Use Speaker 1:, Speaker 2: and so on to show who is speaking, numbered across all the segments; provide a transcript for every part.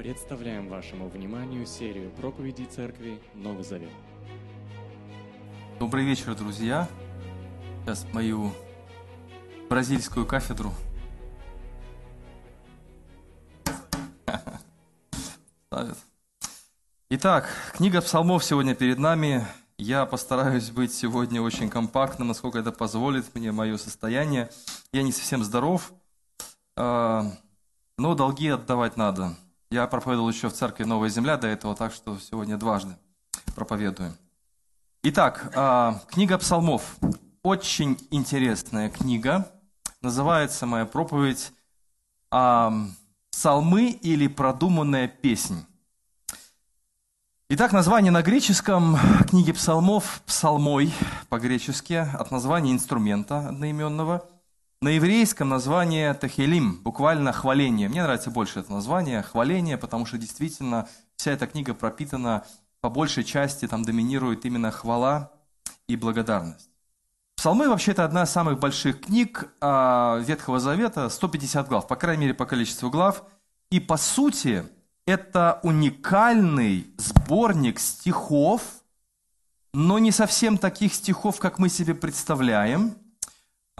Speaker 1: Представляем вашему вниманию серию проповедей Церкви Новый Завет.
Speaker 2: Добрый вечер, друзья. Сейчас мою бразильскую кафедру. Ставят. Итак, книга псалмов сегодня перед нами. Я постараюсь быть сегодня очень компактным, насколько это позволит мне мое состояние. Я не совсем здоров, а, но долги отдавать надо. Я проповедовал еще в церкви «Новая земля» до этого, так что сегодня дважды проповедую. Итак, а, книга псалмов. Очень интересная книга. Называется моя проповедь «Псалмы или продуманная песнь». Итак, название на греческом книги псалмов «псалмой» по-гречески, от названия инструмента одноименного – на еврейском название Тахелим, буквально хваление. Мне нравится больше это название, хваление, потому что действительно вся эта книга пропитана, по большей части там доминирует именно хвала и благодарность. Псалмы вообще это одна из самых больших книг а, Ветхого Завета, 150 глав, по крайней мере по количеству глав. И по сути это уникальный сборник стихов, но не совсем таких стихов, как мы себе представляем –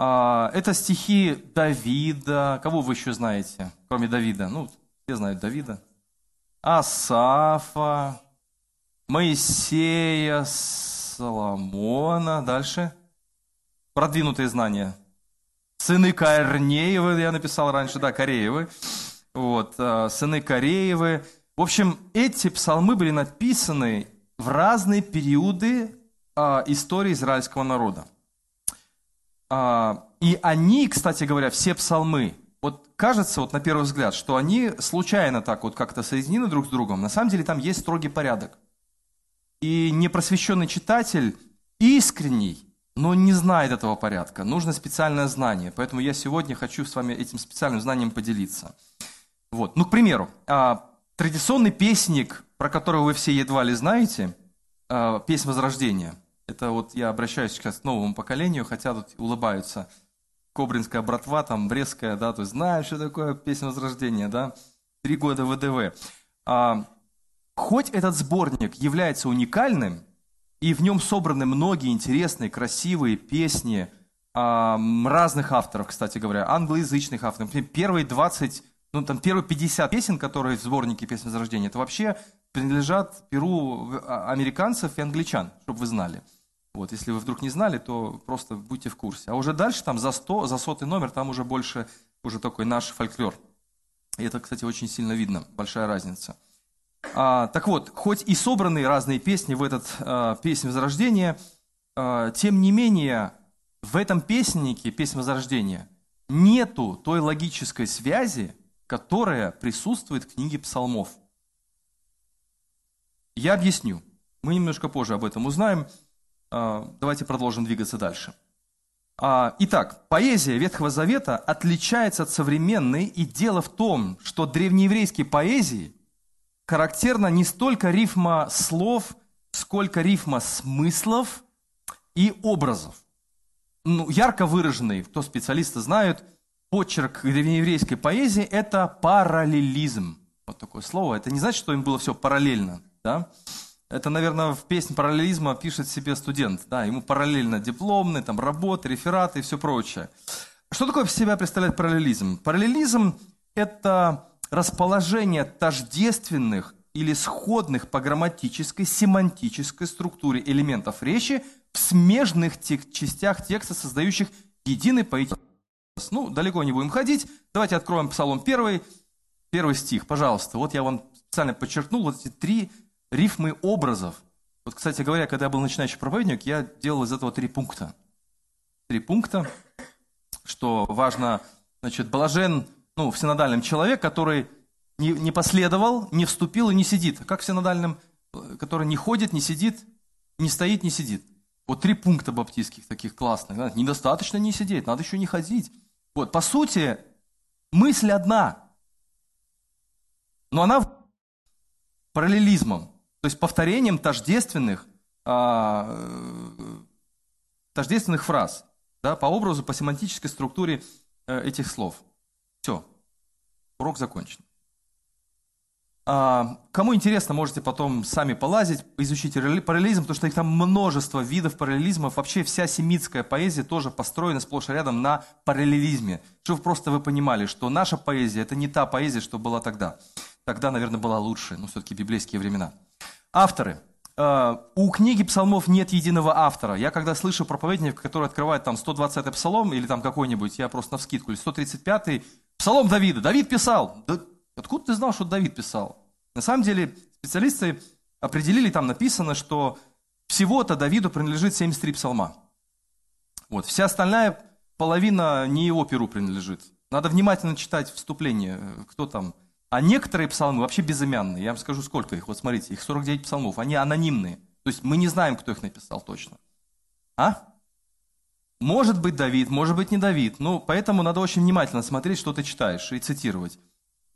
Speaker 2: это стихи Давида. Кого вы еще знаете, кроме Давида? Ну, все знают Давида. Асафа, Моисея, Соломона. Дальше. Продвинутые знания. Сыны Корнеевы, я написал раньше, да, Кореевы. Вот, а, сыны Кореевы. В общем, эти псалмы были написаны в разные периоды а, истории израильского народа. А, и они, кстати говоря, все псалмы, вот кажется, вот на первый взгляд, что они случайно так вот как-то соединены друг с другом. На самом деле там есть строгий порядок. И непросвещенный читатель искренний, но не знает этого порядка. Нужно специальное знание. Поэтому я сегодня хочу с вами этим специальным знанием поделиться. Вот. Ну, к примеру, а, традиционный песник, про которого вы все едва ли знаете, а, песнь Возрождения – это вот я обращаюсь сейчас к новому поколению, хотя тут улыбаются. Кобринская братва, там, Брестская, да, то есть знаешь, что такое песня Возрождения, да? Три года ВДВ. А, хоть этот сборник является уникальным, и в нем собраны многие интересные, красивые песни а, разных авторов, кстати говоря, англоязычных авторов. Первые 20, ну там первые 50 песен, которые в сборнике песен Возрождения, это вообще принадлежат перу а, американцев и англичан, чтобы вы знали. Вот, если вы вдруг не знали, то просто будьте в курсе. А уже дальше, там за 100, за сотый номер, там уже больше, уже такой наш фольклор. И это, кстати, очень сильно видно, большая разница. А, так вот, хоть и собраны разные песни в этот а, песнь Возрождения, а, тем не менее, в этом песеннике, песнь Возрождения, нету той логической связи, которая присутствует в книге псалмов. Я объясню. Мы немножко позже об этом узнаем. А, давайте продолжим двигаться дальше. А, итак, поэзия Ветхого Завета отличается от современной, и дело в том, что древнееврейской поэзии характерна не столько рифма слов, сколько рифма смыслов и образов. Ну, ярко выраженный, кто специалисты знают, почерк древнееврейской поэзии – это параллелизм. Вот такое слово. Это не значит, что им было все параллельно. Да? Это, наверное, в песне параллелизма пишет себе студент. Да, ему параллельно дипломные, там, работы, рефераты и все прочее. Что такое в себя представляет параллелизм? Параллелизм – это расположение тождественных или сходных по грамматической, семантической структуре элементов речи в смежных тех, частях текста, создающих единый поэтический Ну, далеко не будем ходить. Давайте откроем Псалом 1, первый стих, пожалуйста. Вот я вам специально подчеркнул вот эти три рифмы образов. Вот, кстати говоря, когда я был начинающий проповедник, я делал из этого три пункта. Три пункта, что важно, значит, блажен, ну, в синодальном человек, который не, не последовал, не вступил и не сидит. Как в синодальном, который не ходит, не сидит, не стоит, не сидит. Вот три пункта баптистских таких классных. Недостаточно не сидеть, надо еще не ходить. Вот, по сути, мысль одна, но она параллелизмом. То есть повторением тождественных, а, тождественных фраз, да, по образу, по семантической структуре э, этих слов. Все, урок закончен. А, Кому интересно, можете потом сами полазить, изучить параллелизм, потому что их там множество видов параллелизмов. Вообще вся семитская поэзия тоже построена сплошь и рядом на параллелизме. Чтобы просто вы понимали, что наша поэзия – это не та поэзия, что была тогда. Тогда, наверное, была лучше, но все-таки библейские времена. Авторы. А, У книги псалмов нет единого автора. Я когда слышу проповедника, который открывает там 120-й псалом или там какой-нибудь, я просто на вскидку, или 135-й, псалом Давида. Давид писал. Да откуда ты знал, что Давид писал? На самом деле специалисты определили, там написано, что всего-то Давиду принадлежит 73 псалма. Вот. Вся остальная половина не его перу принадлежит. Надо внимательно читать вступление, э, кто там. А некоторые псалмы вообще безымянные. Я вам скажу, сколько их. Вот смотрите, их 49 псалмов. Они анонимные. То есть мы не знаем, кто их написал точно. А? Может быть Давид, может быть не Давид. Ну, поэтому надо очень внимательно смотреть, что ты читаешь, и цитировать.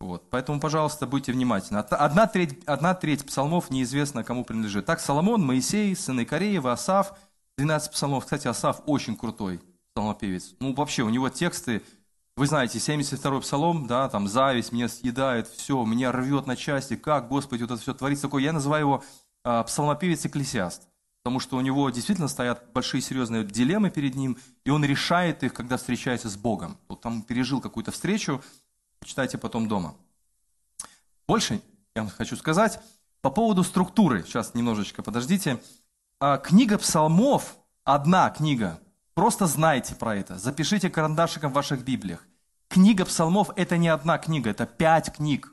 Speaker 2: Вот. Поэтому, пожалуйста, будьте внимательны. Одна треть, одна треть псалмов неизвестно, кому принадлежит. Так, Соломон, Моисей, сыны Кореева, Асав, 12 псалмов. Кстати, Асав очень крутой псалмопевец. Ну, вообще, у него тексты, вы знаете, 72-й псалом, да, там, зависть меня съедает, все, меня рвет на части, как, Господи, вот это все творится такое. Я называю его а, псалмопевец-экклесиаст, потому что у него действительно стоят большие серьезные дилеммы перед ним, и он решает их, когда встречается с Богом. Вот там пережил какую-то встречу, Читайте потом дома. Больше я вам хочу сказать по поводу структуры. Сейчас немножечко подождите. А, книга псалмов, одна книга, просто знайте про это. Запишите карандашиком в ваших Библиях. Книга псалмов – это не одна книга, это пять книг.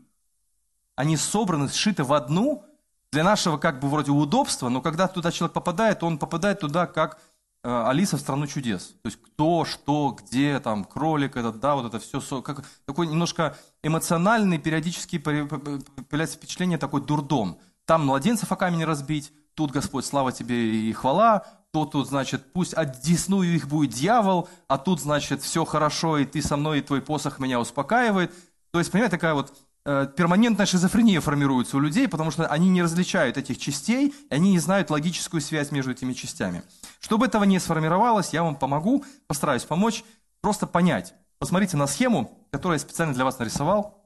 Speaker 2: Они собраны, сшиты в одну для нашего как бы вроде удобства, но когда туда человек попадает, он попадает туда как Э, Алиса в страну чудес. То есть кто, что, где, там, кролик этот, да, вот это все, как, такой немножко эмоциональный, периодически появляется впечатление такой дурдом. Там младенцев о камень разбить, тут, Господь, слава тебе и хвала, то тут, значит, пусть одесную их будет дьявол, а тут, значит, все хорошо, и ты со мной, и твой посох меня успокаивает. То есть, понимаете, такая вот Э, перманентная шизофрения формируется у людей, потому что они не различают этих частей, и они не знают логическую связь между этими частями. Чтобы этого не сформировалось, я вам помогу, постараюсь помочь, просто понять. Посмотрите на схему, которую я специально для вас нарисовал,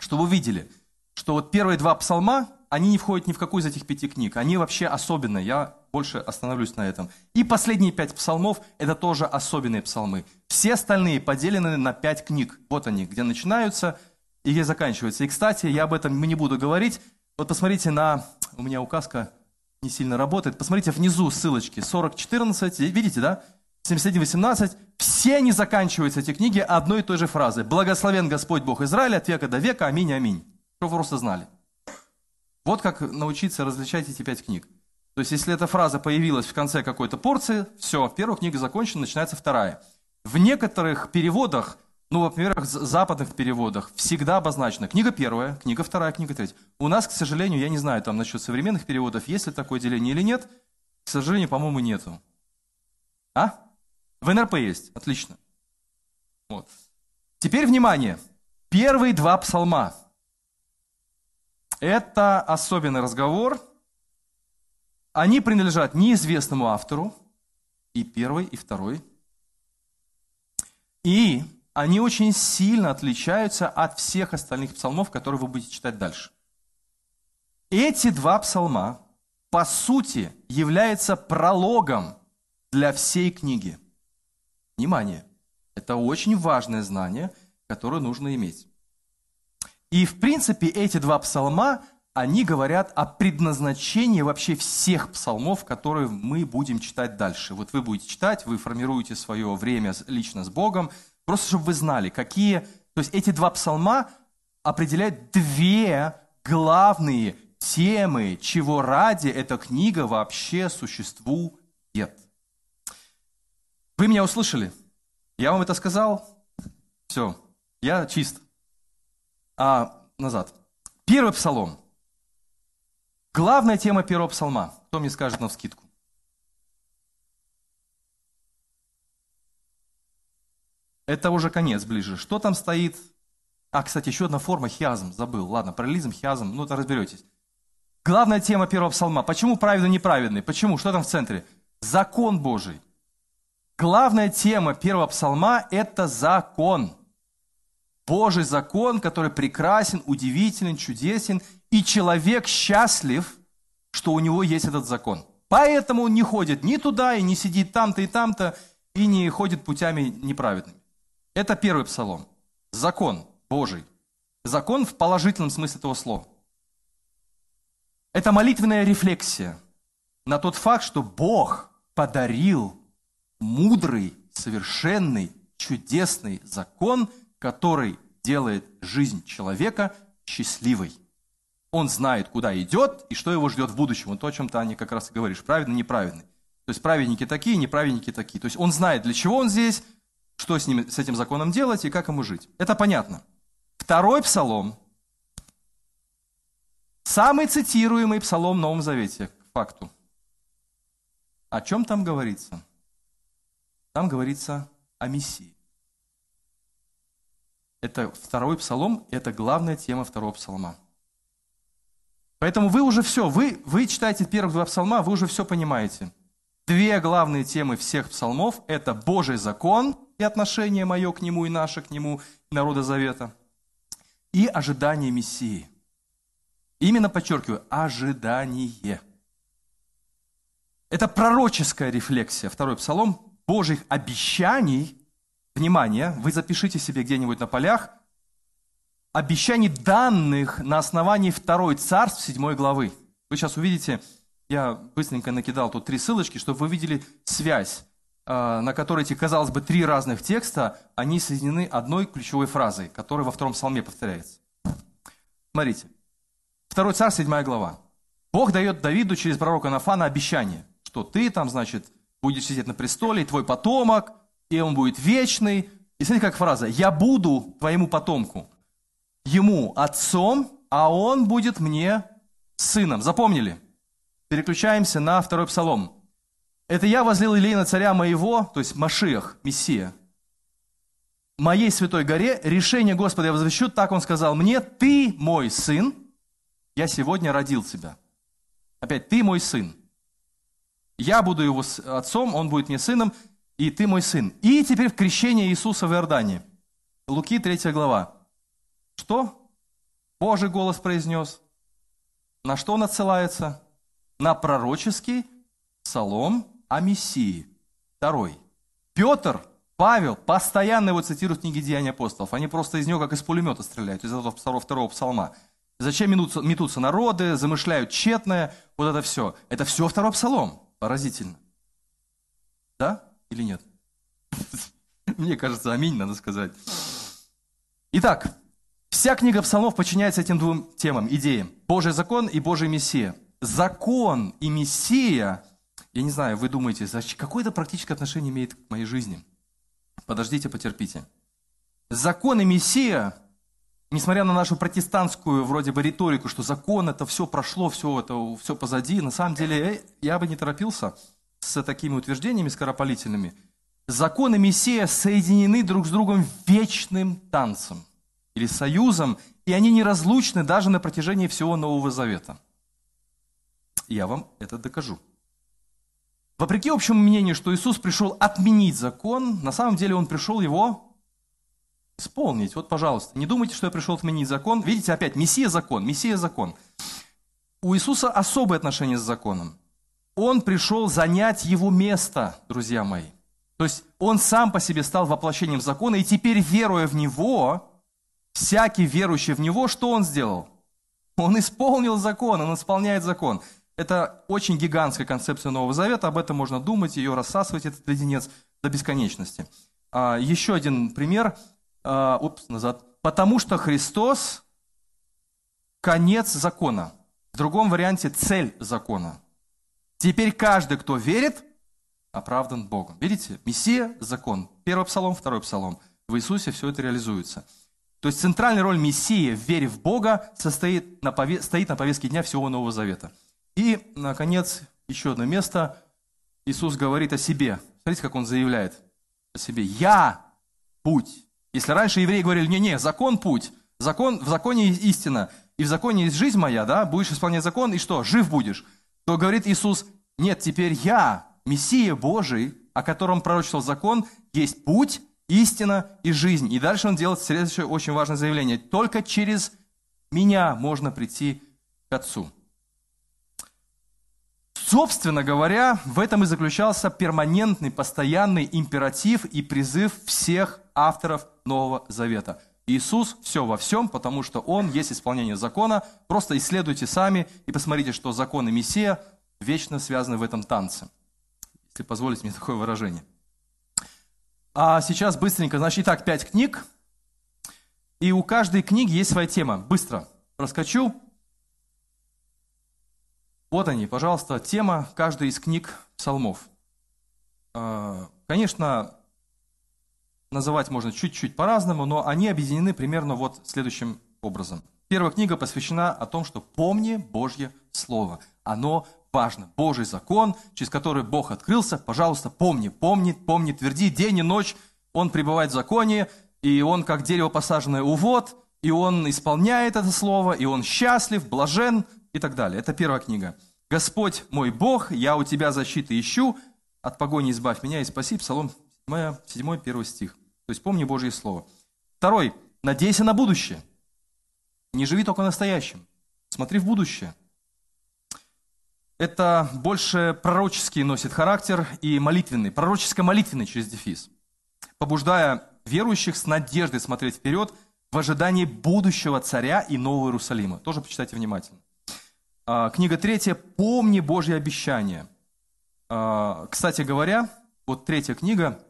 Speaker 2: чтобы вы видели, что вот первые два псалма, они не входят ни в какую из этих пяти книг. Они вообще особенные, я больше остановлюсь на этом. И последние пять псалмов – это тоже особенные псалмы. Все остальные поделены на пять книг. Вот они, где начинаются – и где заканчивается. И, кстати, я об этом не буду говорить. Вот посмотрите на... У меня указка не сильно работает. Посмотрите внизу ссылочки. 40.14, видите, да? 71.18. Все они заканчиваются, эти книги, одной и той же фразой. «Благословен Господь Бог Израиля от века до века. Аминь, аминь». Чтобы вы просто знали. Вот как научиться различать эти пять книг. То есть, если эта фраза появилась в конце какой-то порции, все, первая книга закончена, начинается вторая. В некоторых переводах ну, во-первых, в западных переводах всегда обозначено книга первая, книга вторая, книга третья. У нас, к сожалению, я не знаю там насчет современных переводов, есть ли такое деление или нет. К сожалению, по-моему, нету. А? В НРП есть. Отлично. Вот. Теперь внимание. Первые два псалма. Это особенный разговор. Они принадлежат неизвестному автору. И первый, и второй. И они очень сильно отличаются от всех остальных псалмов, которые вы будете читать дальше. Эти два псалма, по сути, являются прологом для всей книги. Внимание! Это очень важное знание, которое нужно иметь. И, в принципе, эти два псалма, они говорят о предназначении вообще всех псалмов, которые мы будем читать дальше. Вот вы будете читать, вы формируете свое время лично с Богом, Просто чтобы вы знали, какие... То есть эти два псалма определяют две главные темы, чего ради эта книга вообще существует. Вы меня услышали? Я вам это сказал? Все, я чист. А назад. Первый псалом. Главная тема первого псалма. Кто мне скажет на вскидку? Это уже конец ближе. Что там стоит? А, кстати, еще одна форма хиазм, забыл. Ладно, параллелизм, хиазм, ну это разберетесь. Главная тема первого псалма. Почему праведный неправедный? Почему? Что там в центре? Закон Божий. Главная тема первого псалма – это закон. Божий закон, который прекрасен, удивителен, чудесен, и человек счастлив, что у него есть этот закон. Поэтому он не ходит ни туда, и не сидит там-то и там-то, и не ходит путями неправедными. Это первый псалом. Закон Божий. Закон в положительном смысле этого слова. Это молитвенная рефлексия на тот факт, что Бог подарил мудрый, совершенный, чудесный закон, который делает жизнь человека счастливой. Он знает, куда идет и что его ждет в будущем. Вот то, о чем ты, Аня, как раз и говоришь. Праведный, неправедный. То есть праведники такие, неправедники такие. То есть он знает, для чего он здесь, что с, ним, с этим законом делать и как ему жить. Это понятно. Второй псалом, самый цитируемый псалом в Новом Завете, к факту. О чем там говорится? Там говорится о Мессии. Это второй псалом, это главная тема второго псалма. Поэтому вы уже все, вы, вы читаете первых два псалма, вы уже все понимаете. Две главные темы всех псалмов – это Божий закон и отношение мое к нему и наше к нему, народа завета, и ожидание Мессии. Именно подчеркиваю, ожидание. Это пророческая рефлексия, второй псалом, Божьих обещаний. Внимание, вы запишите себе где-нибудь на полях – обещаний, данных на основании второй царств 7 главы. Вы сейчас увидите, я быстренько накидал тут три ссылочки, чтобы вы видели связь, а, на которой эти, казалось бы, три разных текста, они соединены одной ключевой фразой, которая во втором псалме повторяется. Смотрите. Второй царь, 7 глава. Бог дает Давиду через пророка Нафана обещание, что ты там, значит, будешь сидеть на престоле, и твой потомок, и он будет вечный. И смотрите, как фраза «Я буду твоему потомку» ему отцом, а он будет мне сыном. Запомнили? Переключаемся на второй псалом. Это я возлил Илей на царя моего, то есть Машиах, Мессия, моей святой горе, решение Господа я возвещу, так он сказал мне, ты мой сын, я сегодня родил тебя. Опять, ты мой сын. Я буду его отцом, он будет мне сыном, и ты мой сын. И теперь в крещении Иисуса в Иордане. Луки 3 глава. Что? Божий голос произнес. На что он отсылается? На пророческий псалом о Мессии. Второй. Петр, Павел постоянно его цитируют в книге Деяния апостолов. Они просто из него как из пулемета стреляют, из этого второго, второго псалма. Зачем метутся, метутся народы, замышляют тщетное, вот это все. Это все второй псалом. Поразительно. Да или нет? Мне кажется, аминь, надо сказать. Итак, Вся книга псалмов подчиняется этим двум темам, идеям. Божий закон и Божий Мессия. Закон и Мессия, я не знаю, вы думаете, какое это практическое отношение имеет к моей жизни? Подождите, потерпите. Закон и Мессия, несмотря на нашу протестантскую вроде бы риторику, что закон это все прошло, все это все позади, на самом деле я бы не торопился с такими утверждениями скоропалительными. Закон и Мессия соединены друг с другом вечным танцем – или союзом, и они неразлучны даже на протяжении всего Нового Завета. Я вам это докажу. Вопреки общему мнению, что Иисус пришел отменить закон, на самом деле Он пришел его исполнить. Вот, пожалуйста, не думайте, что я пришел отменить закон. Видите, опять, Мессия закон, Мессия закон. У Иисуса особое отношение с законом. Он пришел занять его место, друзья мои. То есть он сам по себе стал воплощением закона, и теперь, веруя в него, всякий верующий в Него, что он сделал? Он исполнил закон, он исполняет закон. Это очень гигантская концепция Нового Завета, об этом можно думать, ее рассасывать, этот леденец, до бесконечности. А, еще один пример, а, упс, назад. Потому что Христос – конец закона. В другом варианте – цель закона. Теперь каждый, кто верит, оправдан Богом. Видите? Мессия – закон. Первый псалом, второй псалом. В Иисусе все это реализуется. То есть центральная роль Мессии в вере в Бога состоит на пове... стоит на повестке дня всего Нового Завета. И, наконец, еще одно место. Иисус говорит о себе. Смотрите, как он заявляет о себе. «Я путь». Если раньше евреи говорили, не-не, закон путь, закон, в законе истина, и в законе есть жизнь моя, да, будешь исполнять закон, и что, жив будешь, то говорит Иисус, нет, теперь я, Мессия Божий, о котором пророчествовал закон, есть путь, истина и жизнь. И дальше он делает следующее очень важное заявление. Только через меня можно прийти к Отцу. Собственно говоря, в этом и заключался перманентный, постоянный императив и призыв всех авторов Нового Завета. Иисус все во всем, потому что Он есть исполнение закона. Просто исследуйте сами и посмотрите, что закон и Мессия вечно связаны в этом танце. Если позволите мне такое выражение. А сейчас быстренько, значит, итак, пять книг. И у каждой книги есть своя тема. Быстро проскочу. Вот они, пожалуйста, тема каждой из книг псалмов. А, конечно, называть можно чуть-чуть по-разному, но они объединены примерно вот следующим образом. Первая книга посвящена о том, что помни Божье Слово. Оно важно. Божий закон, через который Бог открылся, пожалуйста, помни, помни, помни, тверди день и ночь. Он пребывает в законе, и он как дерево посаженное у вод, и он исполняет это слово, и он счастлив, блажен и так далее. Это первая книга. «Господь мой Бог, я у тебя защиты ищу, от погони избавь меня и спаси». Псалом 7, 7 1 стих. То есть помни Божье Слово. Второй. Надейся на будущее. Не живи только настоящим. Смотри в будущее. Это больше пророческий носит характер и молитвенный. Пророческо-молитвенный через дефис. Побуждая верующих с надеждой смотреть вперед в ожидании будущего царя и Нового Иерусалима. Тоже почитайте внимательно. А, книга третья «Помни Божье обещание». А, кстати говоря, вот третья книга,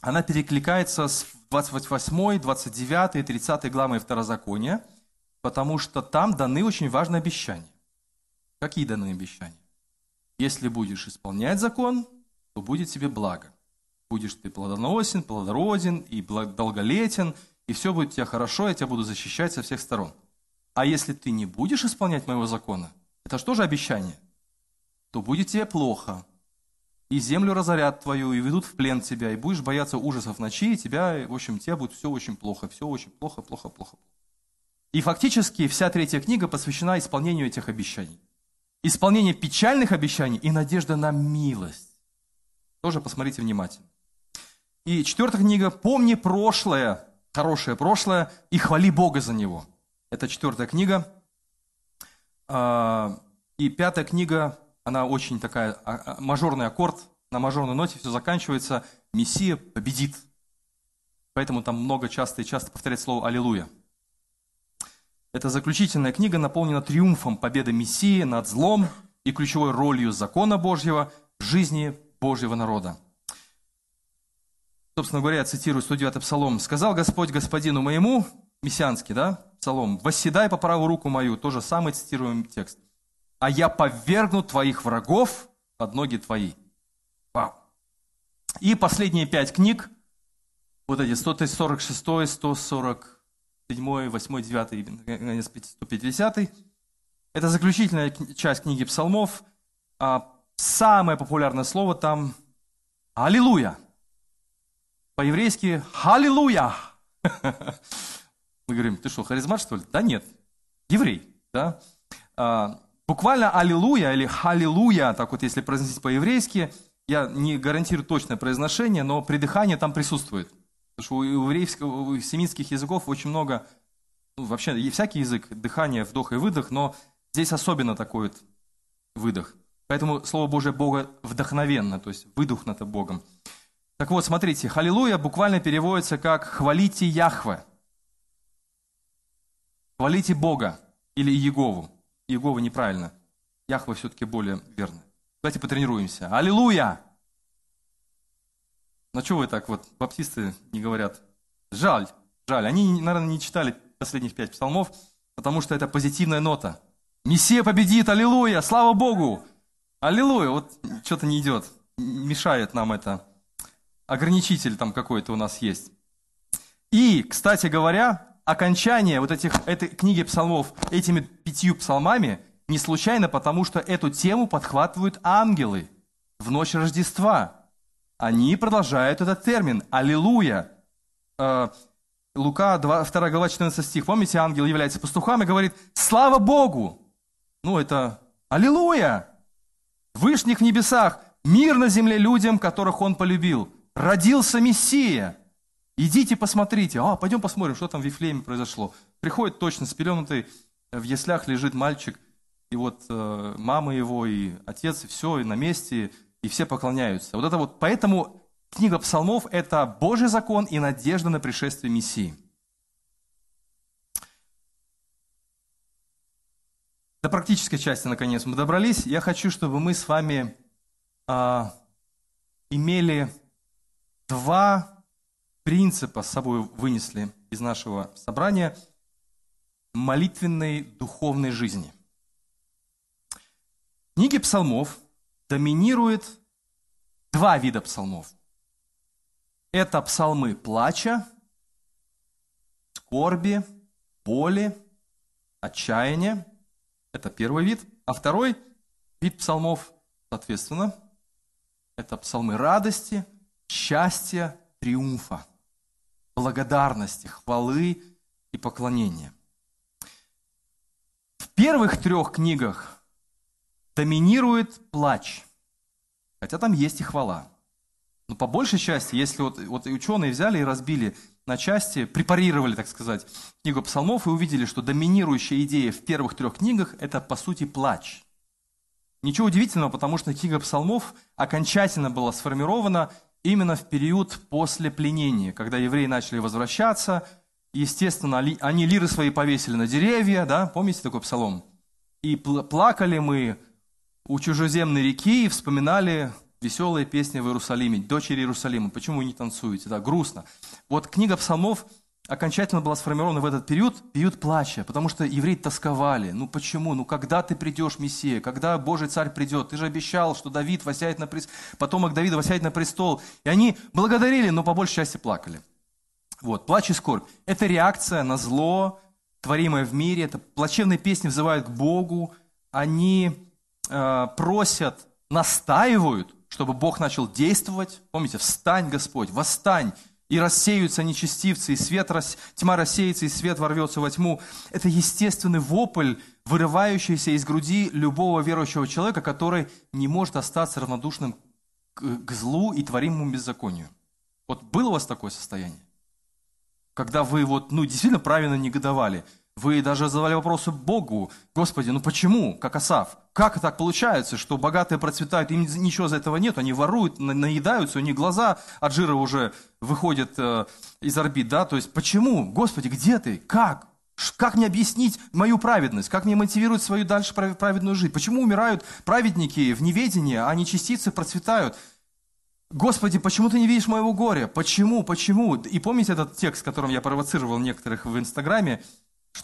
Speaker 2: она перекликается с 28, 29 и 30 главой Второзакония, потому что там даны очень важные обещания. Какие даны обещания? Если будешь исполнять закон, то будет тебе благо. Будешь ты плодоносен, плодороден и долголетен, и все будет у тебя хорошо, я тебя буду защищать со всех сторон. А если ты не будешь исполнять моего закона, это что же обещание? То будет тебе плохо, и землю разорят твою, и ведут в плен тебя, и будешь бояться ужасов ночи, и тебя, в общем, тебе будет все очень плохо, все очень плохо, плохо, плохо. И фактически вся третья книга посвящена исполнению этих обещаний. Исполнение печальных обещаний и надежда на милость. Тоже посмотрите внимательно. И четвертая книга «Помни прошлое», хорошее прошлое, и хвали Бога за него. Это четвертая книга. А, и пятая книга она очень такая, а, а, мажорный аккорд, на мажорной ноте все заканчивается, Мессия победит. Поэтому там много часто и часто повторяет слово «Аллилуйя». Эта заключительная книга наполнена триумфом победы Мессии над злом и ключевой ролью закона Божьего в жизни Божьего народа. Собственно говоря, я цитирую 109 Псалом. «Сказал Господь Господину моему», мессианский, да, Псалом, «восседай по правую руку мою», тоже самый цитируемый текст – а я повергну твоих врагов под ноги твои. Вау. И последние пять книг, вот эти 146, 147, 8, 9, 150, это заключительная часть книги псалмов. А самое популярное слово там «Аллилуйя». По-еврейски «Аллилуйя». Мы говорим, ты что, харизмат, что ли? Да нет, еврей. Да? А, Буквально «Аллилуйя» или «Халилуя», так вот если произносить по-еврейски, я не гарантирую точное произношение, но придыхание там присутствует. Потому что у еврейского, у семитских языков очень много, ну, вообще и всякий язык, дыхание, вдох и выдох, но здесь особенно такой вот выдох. Поэтому Слово Божие Бога вдохновенно, то есть выдохнуто Богом. Так вот, смотрите, «Халилуя» буквально переводится как «хвалите Яхве», «хвалите Бога» или «Егову». Иегова неправильно. Яхва все-таки более верно. Давайте потренируемся. Аллилуйя! Ну что вы так вот, баптисты не говорят? Жаль, жаль. Они, наверное, не читали последних пять псалмов, потому что это позитивная нота. Мессия победит, аллилуйя, слава Богу! Аллилуйя, вот что-то не идет, мешает нам это. Ограничитель там какой-то у нас есть. И, кстати говоря, окончание вот этих, этой книги псалмов этими пятью псалмами не случайно, потому что эту тему подхватывают ангелы в ночь Рождества. Они продолжают этот термин «Аллилуйя». Э, Лука, 2, 2 глава, 14 стих. Помните, ангел является пастухом и говорит «Слава Богу!» Ну, это «Аллилуйя!» Вышних в небесах, мир на земле людям, которых Он полюбил. Родился Мессия – Идите посмотрите, а, пойдем посмотрим, что там в Вифлееме произошло. Приходит точно спеленутый, в яслях лежит мальчик, и вот э, мама его, и отец, и все, и на месте, и все поклоняются. Вот это вот, поэтому книга псалмов – это Божий закон и надежда на пришествие Мессии. До практической части, наконец, мы добрались. Я хочу, чтобы мы с вами а, имели два принципа с собой вынесли из нашего собрания молитвенной духовной жизни. В книге псалмов доминирует два вида псалмов. Это псалмы плача, скорби, боли, отчаяния – это первый вид. А второй вид псалмов, соответственно, это псалмы радости, счастья, триумфа, благодарности, хвалы и поклонения. В первых трех книгах доминирует плач, хотя там есть и хвала. Но по большей части, если вот, вот и ученые взяли и разбили на части, препарировали, так сказать, книгу псалмов и увидели, что доминирующая идея в первых трех книгах – это, по сути, плач. Ничего удивительного, потому что книга псалмов окончательно была сформирована именно в период после пленения, когда евреи начали возвращаться, естественно, они лиры свои повесили на деревья, да, помните такой псалом? И плакали мы у чужеземной реки и вспоминали веселые песни в Иерусалиме, дочери Иерусалима, почему вы не танцуете, да, грустно. Вот книга псалмов окончательно была сформирована в этот период, период плача, потому что евреи тосковали. Ну почему? Ну когда ты придешь, Мессия? Когда Божий царь придет? Ты же обещал, что Давид восяет на престол, потомок Давида восяет на престол. И они благодарили, но по большей части плакали. Вот, плач и скорбь. Это реакция на зло, творимое в мире. Это плачевные песни взывают к Богу. Они э, просят, настаивают чтобы Бог начал действовать. Помните, встань, Господь, восстань, и рассеются нечестивцы, и свет, тьма рассеется, и свет ворвется во тьму. Это естественный вопль, вырывающийся из груди любого верующего человека, который не может остаться равнодушным к, к злу и творимому беззаконию. Вот было у вас такое состояние? Когда вы вот, ну, действительно правильно негодовали – вы даже задавали вопросы Богу. Господи, ну почему, как Асав? Как так получается, что богатые процветают, им ничего за этого нет, они воруют, наедаются, у них глаза от жира уже выходят э, из орбит, да? То есть почему? Господи, где ты? Как? Как мне объяснить мою праведность? Как мне мотивировать свою дальше праведную жизнь? Почему умирают праведники в неведении, а нечестицы процветают? Господи, почему ты не видишь моего горя? Почему? Почему? И помните этот текст, которым я провоцировал некоторых в Инстаграме?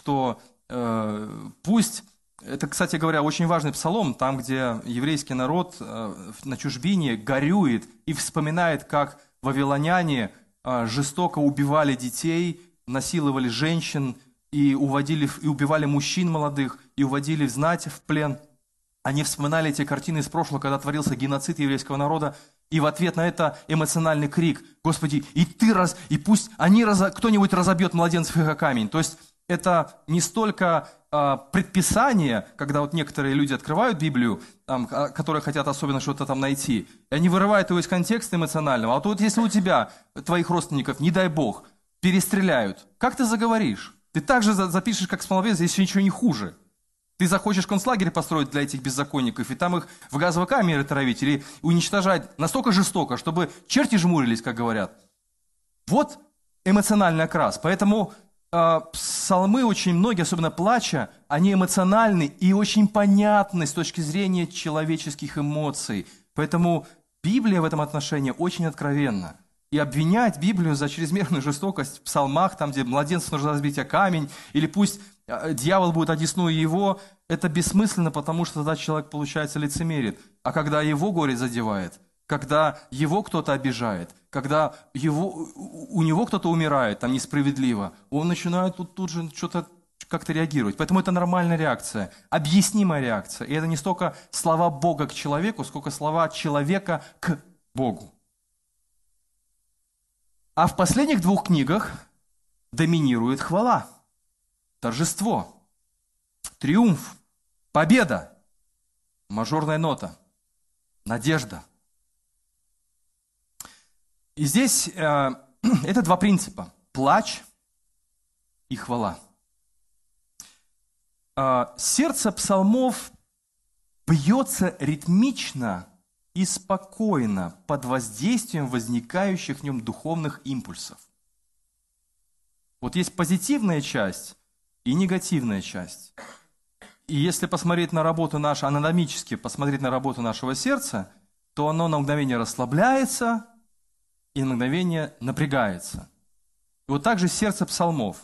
Speaker 2: Что э, пусть, это, кстати говоря, очень важный псалом, там, где еврейский народ э, на чужбине горюет и вспоминает, как вавилоняне э, жестоко убивали детей, насиловали женщин и, уводили, и убивали мужчин молодых, и уводили в знать в плен. Они вспоминали эти картины из прошлого, когда творился геноцид еврейского народа, и в ответ на это эмоциональный крик, Господи, и ты раз, и пусть они раз, кто-нибудь разобьет младенцев их о камень. То есть это не столько э, предписание, когда вот некоторые люди открывают Библию, там, а, которые хотят особенно что-то там найти, и они вырывают его из контекста эмоционального. А вот, вот если у тебя, твоих родственников, не дай бог, перестреляют, как ты заговоришь? Ты также запишешь, как смоловец, если ничего не хуже. Ты захочешь концлагерь построить для этих беззаконников, и там их в газовой камере травить, или уничтожать настолько жестоко, чтобы черти жмурились, как говорят. Вот эмоциональный окрас. Поэтому а, псалмы очень многие, особенно плача, они эмоциональны и очень понятны с точки зрения человеческих эмоций. Поэтому Библия в этом отношении очень откровенна. И обвинять Библию за чрезмерную жестокость в псалмах, там, где младенцев нужно разбить о камень, или пусть а, дьявол будет одесную его, это бессмысленно, потому что тогда человек, получается, лицемерит. А когда его горе задевает – когда его кто-то обижает, когда его, у него кто-то умирает, там несправедливо, он начинает тут, тут же что-то как-то реагировать. Поэтому это нормальная реакция, объяснимая реакция. И это не столько слова Бога к человеку, сколько слова человека к Богу. А в последних двух книгах доминирует хвала, торжество, триумф, победа, мажорная нота, надежда – и здесь э, это два принципа. Плач и хвала. А, сердце псалмов бьется ритмично и спокойно под воздействием возникающих в нем духовных импульсов. Вот есть позитивная часть и негативная часть. И если посмотреть на работу нашу, анатомически посмотреть на работу нашего сердца, то оно на мгновение расслабляется и на мгновение напрягается. И вот так же сердце псалмов.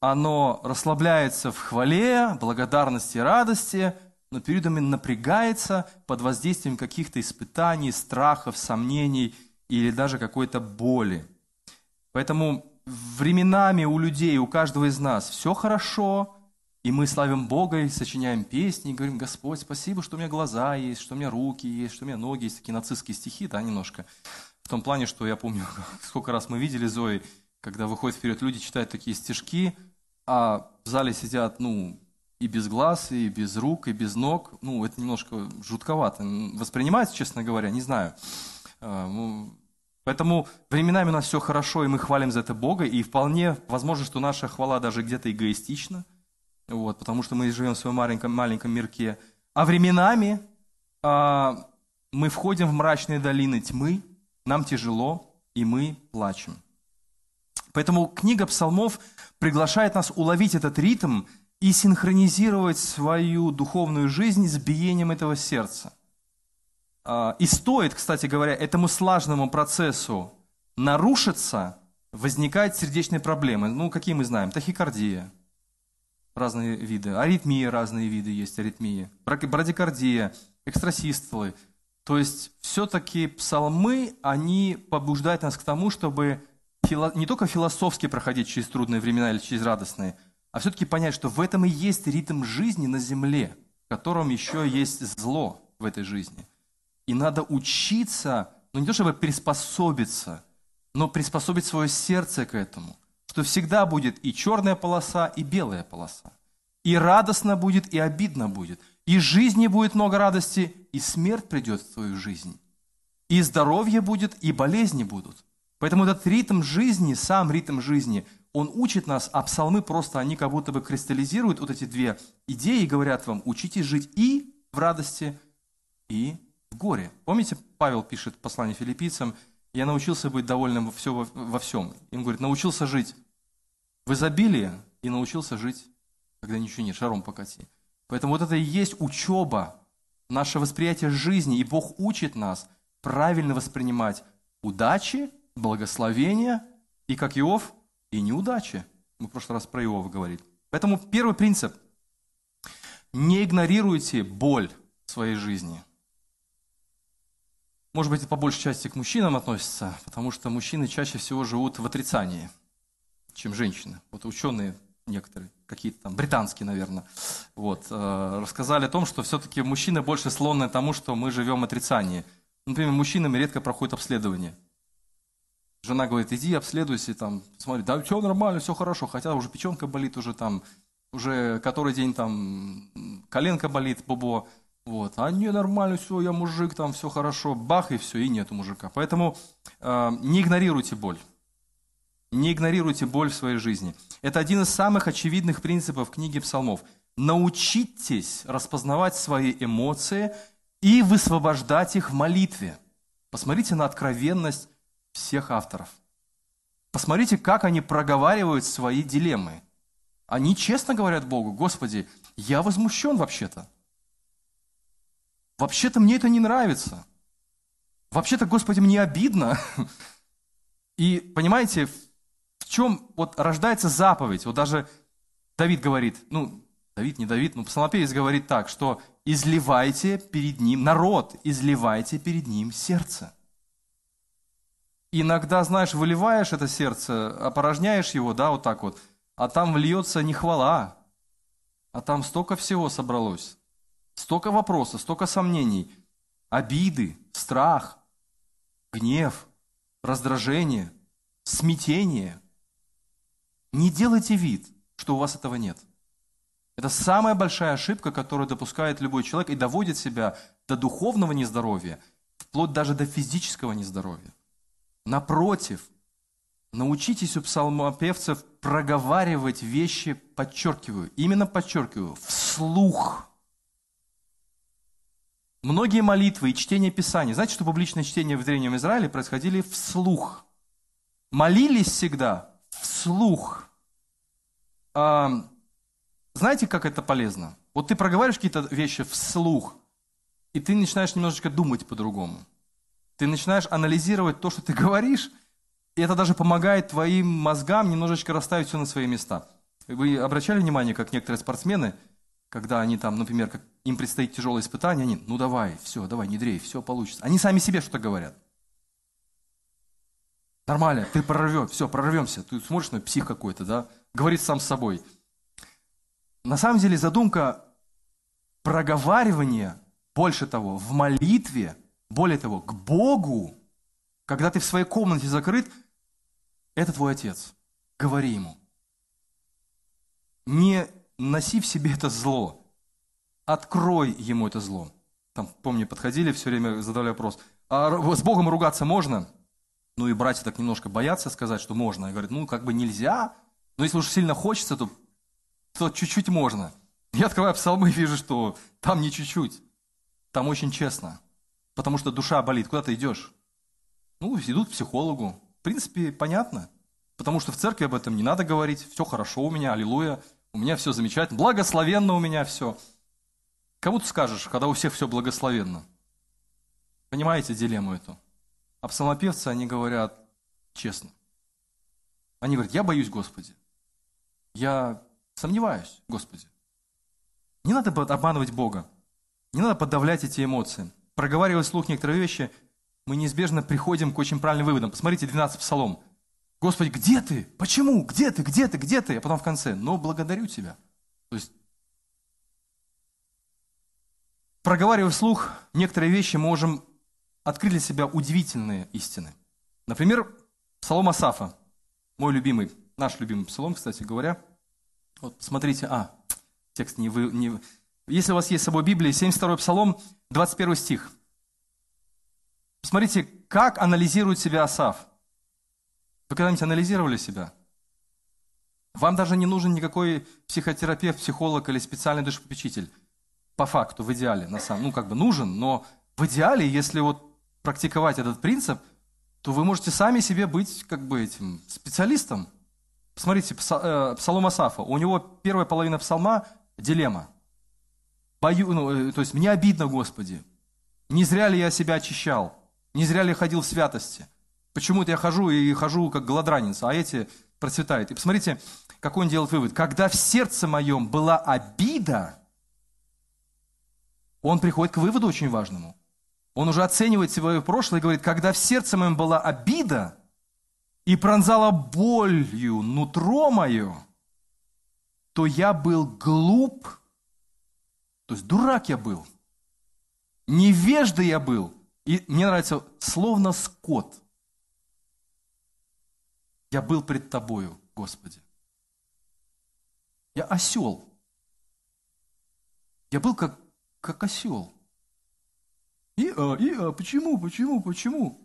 Speaker 2: Оно расслабляется в хвале, благодарности радости – но периодами напрягается под воздействием каких-то испытаний, страхов, сомнений или даже какой-то боли. Поэтому временами у людей, у каждого из нас все хорошо, и мы славим Бога и сочиняем песни, и говорим, Господь, спасибо, что у меня глаза есть, что у меня руки есть, что у меня ноги есть. Такие нацистские стихи, да, немножко. В том плане, что я помню, сколько раз мы видели Зои, когда выходят вперед люди, читают такие стишки, а в зале сидят, ну, и без глаз, и без рук, и без ног. Ну, это немножко жутковато воспринимается, честно говоря, не знаю. А, ну, поэтому временами у нас все хорошо, и мы хвалим за это Бога, и вполне возможно, что наша хвала даже где-то эгоистична, вот, потому что мы живем в своем маленьком, маленьком мирке. А временами а, мы входим в мрачные долины тьмы, нам тяжело, и мы плачем. Поэтому книга псалмов приглашает нас уловить этот ритм и синхронизировать свою духовную жизнь с биением этого сердца. А, и стоит, кстати говоря, этому слаженному процессу нарушиться, возникают сердечные проблемы. Ну, какие мы знаем? Тахикардия, разные виды, аритмии, разные виды есть аритмии, брадикардия, экстрасистолы. То есть все-таки псалмы, они побуждают нас к тому, чтобы не только философски проходить через трудные времена или через радостные, а все-таки понять, что в этом и есть ритм жизни на земле, в котором еще есть зло в этой жизни. И надо учиться, ну не то чтобы приспособиться, но приспособить свое сердце к этому, что всегда будет и черная полоса, и белая полоса. И радостно будет, и обидно будет. И жизни будет много радости, и смерть придет в твою жизнь. И здоровье будет, и болезни будут. Поэтому этот ритм жизни, сам ритм жизни, он учит нас, а псалмы просто, они как будто бы кристаллизируют вот эти две идеи и говорят вам, учитесь жить и в радости, и в горе. Помните, Павел пишет в послании филиппийцам, я научился быть довольным все, во, во всем. Он говорит, научился жить в изобилии и научился жить, когда ничего нет, шаром покати. Поэтому вот это и есть учеба, наше восприятие жизни, и Бог учит нас правильно воспринимать удачи, благословения, и как Иов, и неудачи. Мы в прошлый раз про Иова говорили. Поэтому первый принцип. Не игнорируйте боль в своей жизни. Может быть, это по большей части к мужчинам относится, потому что мужчины чаще всего живут в отрицании, чем женщины. Вот ученые некоторые, какие-то там британские, наверное, вот, э, рассказали о том, что все-таки мужчины больше склонны к тому, что мы живем в отрицании. Например, мужчинами редко проходит обследование – Жена говорит, иди обследуйся, там, смотри, да все нормально, все хорошо, хотя уже печенка болит, уже там, уже который день там коленка болит, бобо, вот, а не нормально, все, я мужик, там все хорошо, бах, и все, и нету мужика. Поэтому э, не игнорируйте боль. Не игнорируйте боль в своей жизни. Это один из самых очевидных принципов книги псалмов. Научитесь распознавать свои эмоции и высвобождать их в молитве. Посмотрите на откровенность всех авторов. Посмотрите, как они проговаривают свои дилеммы. Они честно говорят Богу, Господи, я возмущен вообще-то. Вообще-то мне это не нравится. Вообще-то, Господи, мне обидно. И понимаете, в чем вот рождается заповедь? Вот даже Давид говорит, ну, Давид, не Давид, но псалмопевец говорит так, что изливайте перед ним, народ, изливайте перед ним сердце иногда, знаешь, выливаешь это сердце, опорожняешь его, да, вот так вот, а там вольется не хвала, а там столько всего собралось, столько вопросов, столько сомнений, обиды, страх, гнев, раздражение, смятение. Не делайте вид, что у вас этого нет. Это самая большая ошибка, которую допускает любой человек и доводит себя до духовного нездоровья, вплоть даже до физического нездоровья. Напротив, Научитесь у псалмопевцев проговаривать вещи, подчеркиваю, именно подчеркиваю, вслух. Многие молитвы и чтение Писания, знаете, что публичное чтение в Древнем Израиле происходили вслух. Молились всегда вслух. А, знаете, как это полезно? Вот ты проговариваешь какие-то вещи вслух, и ты начинаешь немножечко думать по-другому. Ты начинаешь анализировать то, что ты говоришь, и это даже помогает твоим мозгам немножечко расставить все на свои места. Вы обращали внимание, как некоторые спортсмены, когда они там, например, как им предстоит тяжелое испытание, они, ну давай, все, давай, не дрей, все получится. Они сами себе что-то говорят. Нормально, ты прорвешь, все, прорвемся. Ты смотришь на псих какой-то, да, говорит сам с собой. На самом деле задумка проговаривания, больше того, в молитве, более того, к Богу, когда ты в своей комнате закрыт, это твой отец. Говори ему. Не носи в себе это зло. Открой ему это зло. Там, помню, подходили, все время задавали вопрос, а с Богом ругаться можно? Ну и братья так немножко боятся сказать, что можно. И говорят, ну как бы нельзя, но если уж сильно хочется, то, то чуть-чуть можно. Я открываю псалмы и вижу, что там не чуть-чуть. Там очень честно. Потому что душа болит. Куда ты идешь? Ну, идут к психологу. В принципе, понятно. Потому что в церкви об этом не надо говорить. Все хорошо у меня, аллилуйя. У меня все замечательно. Благословенно у меня все. Кому ты скажешь, когда у всех все благословенно? Понимаете дилемму эту? А псалмопевцы, они говорят честно. Они говорят, я боюсь Господи. Я сомневаюсь, Господи. Не надо обманывать Бога. Не надо подавлять эти эмоции. Проговаривая вслух некоторые вещи, мы неизбежно приходим к очень правильным выводам. Посмотрите, 12 псалом. Господи, где ты? Почему? Где ты? Где ты? Где ты? А потом в конце, но благодарю тебя. То есть, проговаривая вслух некоторые вещи, можем открыть для себя удивительные истины. Например, псалом Асафа, мой любимый, наш любимый псалом, кстати говоря. Вот, смотрите, а, текст не вы... Не... Если у вас есть с собой Библия, 72 псалом, 21 стих. Смотрите, как анализирует себя Асаф. Вы когда-нибудь анализировали себя? Вам даже не нужен никакой психотерапевт, психолог или специальный душепопечитель. По факту, в идеале, на самом, ну как бы нужен, но в идеале, если вот практиковать этот принцип, то вы можете сами себе быть как бы этим специалистом. Посмотрите, э, Псалом Асафа. У него первая половина псалма – дилемма. Бою, ну, э, то есть, мне обидно, Господи. Не зря ли я себя очищал? Не зря ли ходил в святости? Почему-то я хожу и хожу как голодранец, а эти процветают. И посмотрите, какой он делает вывод. Когда в сердце моем была обида, он приходит к выводу очень важному. Он уже оценивает свое прошлое и говорит, когда в сердце моем была обида и пронзала болью нутро мое, то я был глуп, то есть дурак я был, невежда я был, и мне нравится, словно скот – я был пред Тобою, Господи. Я осел. Я был как, как осел. И, а, и, а, почему, почему, почему?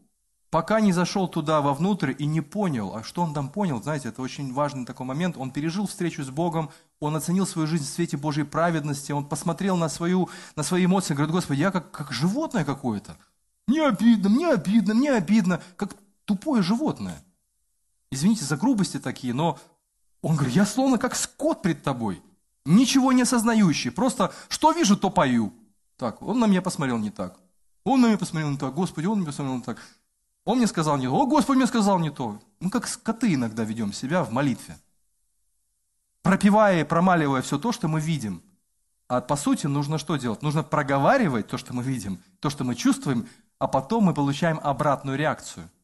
Speaker 2: Пока не зашел туда вовнутрь и не понял, а что он там понял, знаете, это очень важный такой момент. Он пережил встречу с Богом, он оценил свою жизнь в свете Божьей праведности, он посмотрел на, свою, на свои эмоции, говорит, Господи, я как, как животное какое-то. Мне обидно, мне обидно, мне обидно, как тупое животное. Извините за грубости такие, но он говорит, я словно как скот пред тобой, ничего не осознающий, просто что вижу, то пою. Так, он на меня посмотрел не так. Он на меня посмотрел не так, Господи, он на меня посмотрел не так. Он мне сказал не то, о, Господи, мне сказал не то. Мы как скоты иногда ведем себя в молитве. Пропивая и промаливая все то, что мы видим. А по сути нужно что делать? Нужно проговаривать то, что мы видим, то, что мы чувствуем, а потом мы получаем обратную реакцию –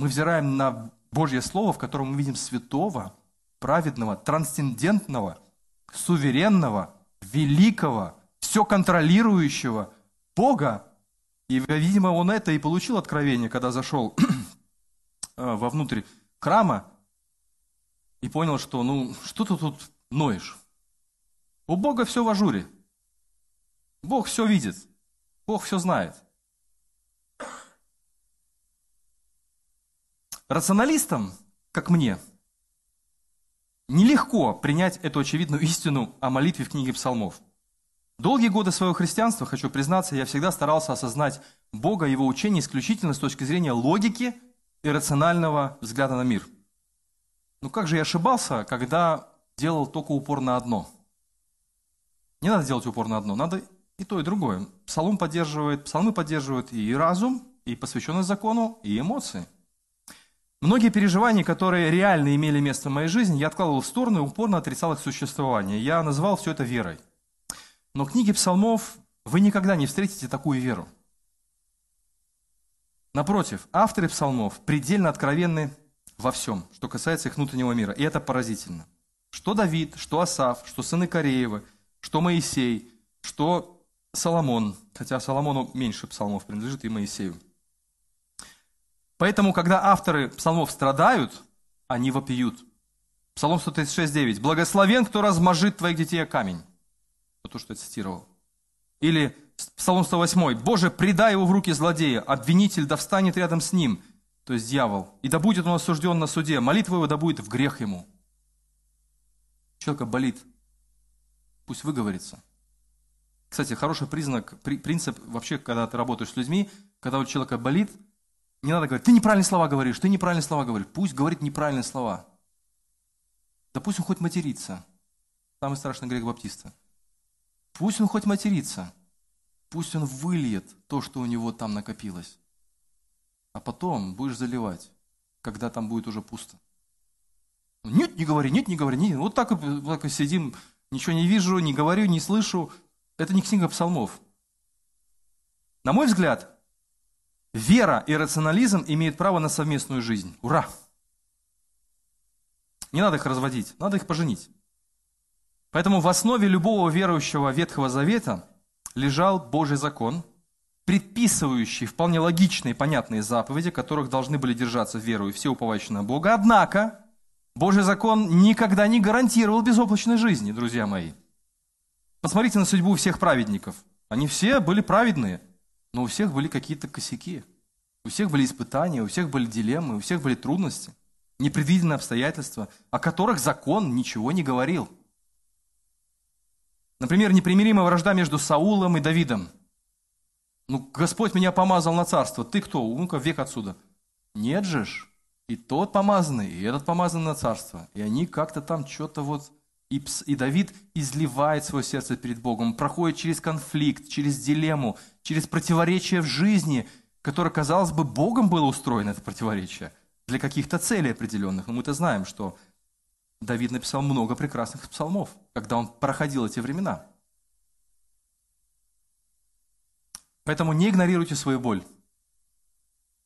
Speaker 2: мы взираем на Божье Слово, в котором мы видим святого, праведного, трансцендентного, суверенного, великого, все контролирующего Бога. И, видимо, он это и получил откровение, когда зашел э, вовнутрь храма и понял, что ну что ты тут ноешь? У Бога все в ажуре. Бог все видит. Бог все знает. Рационалистам, как мне, нелегко принять эту очевидную истину о молитве в книге псалмов. Долгие годы своего христианства, хочу признаться, я всегда старался осознать Бога Его учение исключительно с точки зрения логики и рационального взгляда на мир. Ну как же я ошибался, когда делал только упор на одно? Не надо делать упор на одно, надо и то, и другое. Псалом поддерживает, псалмы поддерживают и разум, и посвященность закону, и эмоции. Многие переживания, которые реально имели место в моей жизни, я откладывал в сторону и упорно отрицал их существование. Я называл все это верой. Но в книге псалмов вы никогда не встретите такую веру. Напротив, авторы псалмов предельно откровенны во всем, что касается их внутреннего мира. И это поразительно. Что Давид, что Асав, что сыны Кореева, что Моисей, что Соломон, хотя Соломону меньше псалмов принадлежит и Моисею. Поэтому, когда авторы псалмов страдают, они вопиют. Псалом 136.9. «Благословен, кто размажит твоих детей о камень». То, что я цитировал. Или Псалом 108. «Боже, предай его в руки злодея, обвинитель да встанет рядом с ним». То есть дьявол. «И да будет он осужден на суде, молитва его да будет в грех ему». Человека болит. Пусть выговорится. Кстати, хороший признак, принцип вообще, когда ты работаешь с людьми, когда у человека болит, не надо говорить, ты неправильные слова говоришь, ты неправильные слова говоришь. Пусть говорит неправильные слова. Да пусть он хоть матерится. Самый страшный грех баптиста. Пусть он хоть матерится. Пусть он выльет то, что у него там накопилось. А потом будешь заливать, когда там будет уже пусто. Нет, не говори, нет, не говори. Нет. Вот так, так сидим, ничего не вижу, не говорю, не слышу. Это не книга псалмов. На мой взгляд, вера и рационализм имеют право на совместную жизнь. Ура! Не надо их разводить, надо их поженить. Поэтому в основе любого верующего Ветхого Завета лежал Божий закон, предписывающий вполне логичные и понятные заповеди, которых должны были держаться верою все уповающие на Бога. Однако, Божий закон никогда не гарантировал безоблачной жизни, друзья мои. Посмотрите на судьбу всех праведников. Они все были праведные, но у всех были какие-то косяки. У всех были испытания, у всех были дилеммы, у всех были трудности, непредвиденные обстоятельства, о которых закон ничего не говорил. Например, непримиримая вражда между Саулом и Давидом. Ну, Господь меня помазал на царство. Ты кто? Ну-ка, век отсюда. Нет же ж. И тот помазанный, и этот помазанный на царство. И они как-то там что-то вот и, и Давид изливает свое сердце перед Богом, проходит через конфликт, через дилемму, через противоречие в жизни, которое, казалось бы, Богом было устроено, это противоречие, для каких-то целей определенных. Но мы-то знаем, что Давид написал много прекрасных псалмов, когда он проходил эти времена. Поэтому не игнорируйте свою боль.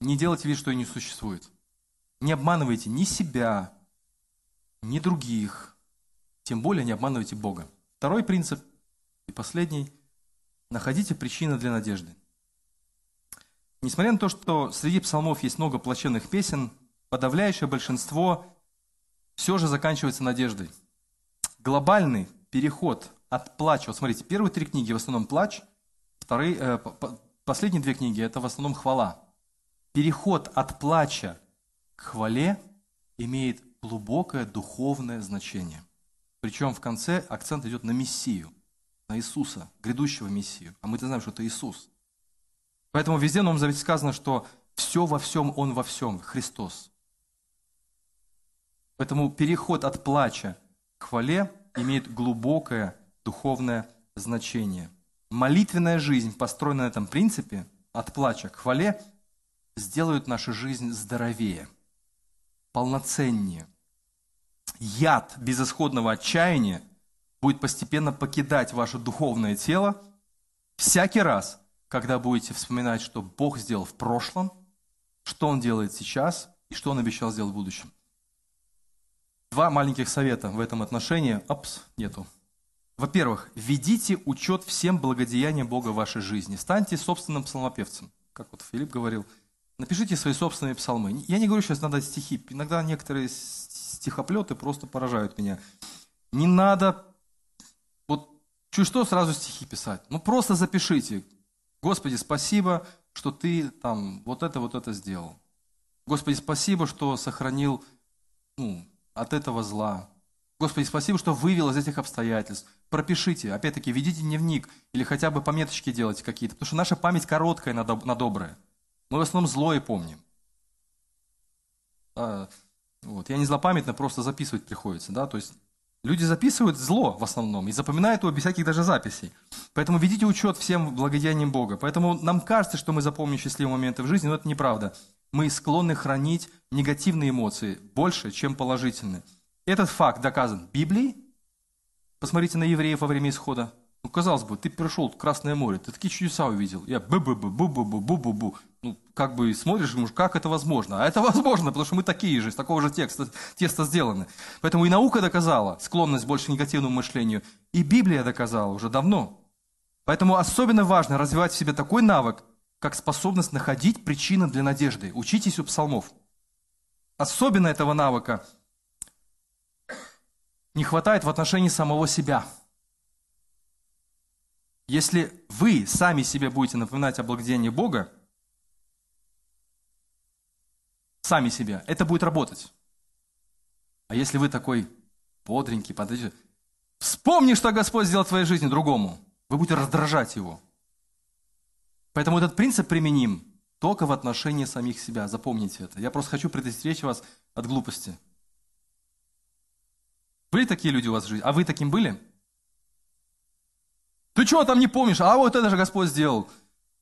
Speaker 2: Не делайте вид, что ее не существует. Не обманывайте ни себя, ни других – тем более не обманывайте Бога. Второй принцип и последний – находите причины для надежды. Несмотря на то, что среди псалмов есть много плачевных песен, подавляющее большинство все же заканчивается надеждой. Глобальный переход от плача, вот смотрите, первые три книги в основном плач, вторые, э, последние две книги – это в основном хвала. Переход от плача к хвале имеет глубокое духовное значение – причем в конце акцент идет на Мессию, на Иисуса, грядущего Мессию. А мы-то знаем, что это Иисус. Поэтому везде в Новом Завете сказано, что все во всем, Он во всем, Христос. Поэтому переход от плача к хвале имеет глубокое духовное значение. Молитвенная жизнь, построенная на этом принципе, от плача к хвале, сделают нашу жизнь здоровее, полноценнее, яд безысходного отчаяния будет постепенно покидать ваше духовное тело всякий раз, когда будете вспоминать, что Бог сделал в прошлом, что Он делает сейчас и что Он обещал сделать в будущем. Два маленьких совета в этом отношении. Опс, нету. Во-первых, ведите учет всем благодеяниям Бога в вашей жизни. Станьте собственным псалмопевцем. Как вот Филипп говорил, напишите свои собственные псалмы. Я не говорю сейчас надо стихи. Иногда некоторые стихоплеты просто поражают меня. Не надо вот чуть что сразу стихи писать. Ну просто запишите. Господи, спасибо, что ты там вот это, вот это сделал. Господи, спасибо, что сохранил ну, от этого зла. Господи, спасибо, что вывел из этих обстоятельств. Пропишите, опять-таки, ведите дневник или хотя бы пометочки делайте какие-то, потому что наша память короткая на, на доброе. Мы в основном злое помним. А, вот. Я не злопамятно, просто записывать приходится. Да? То есть люди записывают зло в основном и запоминают его без всяких даже записей. Поэтому ведите учет всем благодеяниям Бога. Поэтому нам кажется, что мы запомним счастливые моменты в жизни, но это неправда. Мы склонны хранить негативные эмоции больше, чем положительные. Этот факт доказан Библией. Посмотрите на евреев во время исхода. Ну, казалось бы, ты пришел в Красное море, ты такие чудеса увидел. Я бу-бу-бу-бу-бу-бу-бу-бу. Ну, как бы смотришь, думаешь, как это возможно? А это возможно, потому что мы такие же, из такого же текста, теста сделаны. Поэтому и наука доказала склонность больше к негативному мышлению, и Библия доказала уже давно. Поэтому особенно важно развивать в себе такой навык, как способность находить причины для надежды. Учитесь у псалмов. Особенно этого навыка не хватает в отношении самого себя. Если вы сами себе будете напоминать о благодении Бога, сами себе, это будет работать. А если вы такой бодренький, подожди, вспомни, что Господь сделал в твоей жизни другому, вы будете раздражать его. Поэтому этот принцип применим только в отношении самих себя. Запомните это. Я просто хочу предостеречь вас от глупости. Были такие люди у вас в жизни? А вы таким были? Ты чего там не помнишь? А вот это же Господь сделал.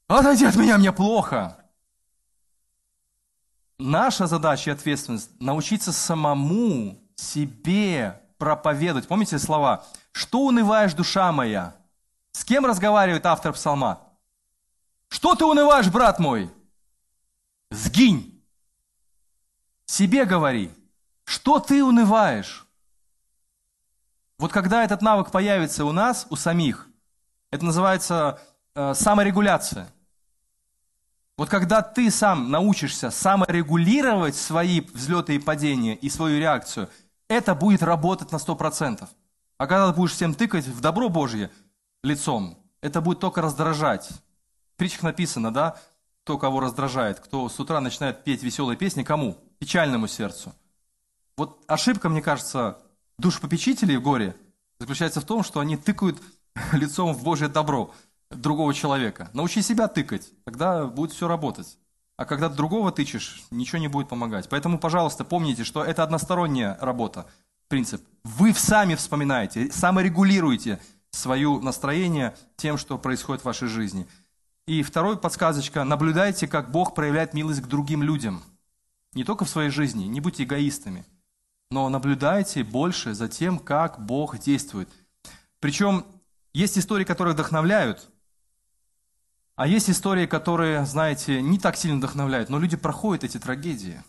Speaker 2: Отойди от меня, мне плохо. Наша задача и ответственность – научиться самому себе проповедовать. Помните слова? «Что унываешь, душа моя?» С кем разговаривает автор псалма? Что ты унываешь, брат мой? Сгинь. Себе говори. Что ты унываешь? Вот когда этот навык появится у нас, у самих, это называется э, саморегуляция. Вот когда ты сам научишься саморегулировать свои взлеты и падения и свою реакцию, это будет работать на 100%. А когда ты будешь всем тыкать в добро Божье лицом, это будет только раздражать. Притчах написано, да, кто кого раздражает, кто с утра начинает петь веселые песни, кому? Печальному сердцу. Вот ошибка, мне кажется, душепопечителей в горе заключается в том, что они тыкают лицом в Божье добро другого человека. Научи себя тыкать, тогда будет все работать. А когда другого тычешь, ничего не будет помогать. Поэтому, пожалуйста, помните, что это односторонняя работа, принцип. Вы сами вспоминаете, саморегулируете свое настроение тем, что происходит в вашей жизни. И второй подсказочка. Наблюдайте, как Бог проявляет милость к другим людям. Не только в своей жизни, не будьте эгоистами. Но наблюдайте больше за тем, как Бог действует. Причем есть истории, которые вдохновляют, а есть истории, которые, знаете, не так сильно вдохновляют, но люди проходят эти трагедии.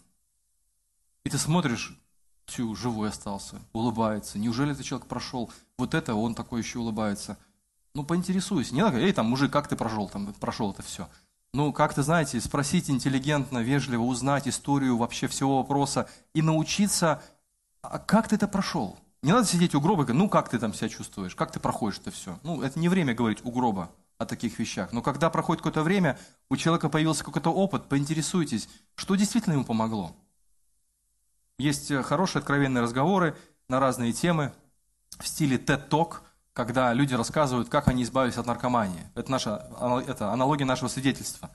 Speaker 2: И ты смотришь, тю, живой остался, улыбается. Неужели этот человек прошел вот это, он такой еще улыбается? Ну, поинтересуйся. Не надо, эй, там, мужик, как ты прошел, там, прошел это все? Ну, как-то, знаете, спросить интеллигентно, вежливо, узнать историю вообще всего вопроса и научиться, а как ты это прошел? Не надо сидеть у гроба и говорить, ну, как ты там себя чувствуешь, как ты проходишь это все? Ну, это не время говорить у гроба о таких вещах. Но когда проходит какое-то время, у человека появился какой-то опыт, поинтересуйтесь, что действительно ему помогло. Есть э, хорошие откровенные разговоры на разные темы в стиле TED Talk, когда люди рассказывают, как они избавились от наркомании. Это, наша, это аналогия нашего свидетельства.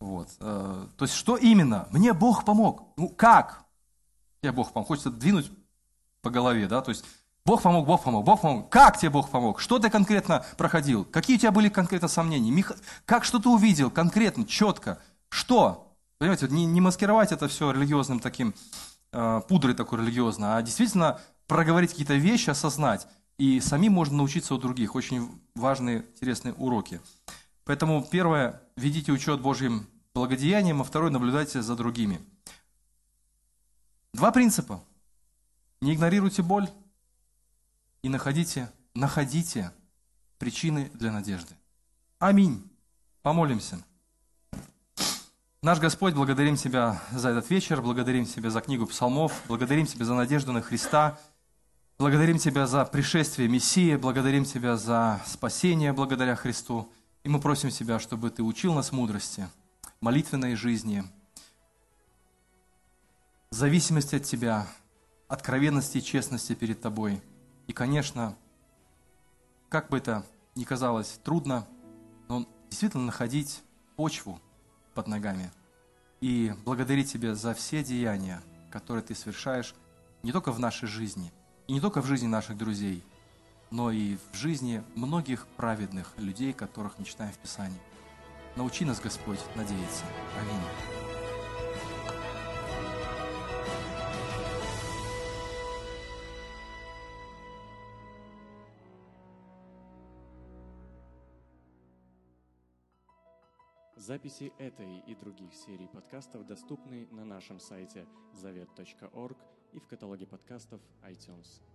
Speaker 2: Вот. Э, то есть, что именно? Мне Бог помог. Ну, как? Я Бог помог. Хочется двинуть по голове, да? То есть, Бог помог, Бог помог, Бог помог. Как тебе Бог помог? Что ты конкретно проходил? Какие у тебя были конкретно сомнения? Мих... Как что ты увидел конкретно, четко? Что? Понимаете, не, не маскировать это все религиозным таким, э, пудрой такой религиозной, а действительно проговорить какие-то вещи, осознать. И самим можно научиться у других. Очень важные, интересные уроки. Поэтому первое, ведите учет Божьим благодеянием, а второе, наблюдайте за другими. Два принципа. Не игнорируйте боль, и находите, находите причины для надежды. Аминь. Помолимся. Наш Господь, благодарим Тебя за этот вечер, благодарим Тебя за книгу псалмов, благодарим Тебя за надежду на Христа, благодарим Тебя за пришествие Мессии, благодарим Тебя за спасение благодаря Христу. И мы просим Тебя, чтобы Ты учил нас мудрости, молитвенной жизни, зависимости от Тебя, откровенности и честности перед Тобой. И, конечно, как бы это ни казалось трудно, но действительно находить почву под ногами и благодарить Тебя за все деяния, которые Ты совершаешь не только в нашей жизни, и не только в жизни наших друзей, но и в жизни многих праведных людей, которых мы читаем в Писании. Научи нас, Господь, надеяться. Аминь.
Speaker 1: Записи этой и других серий подкастов доступны на нашем сайте завет.орг и в каталоге подкастов iTunes.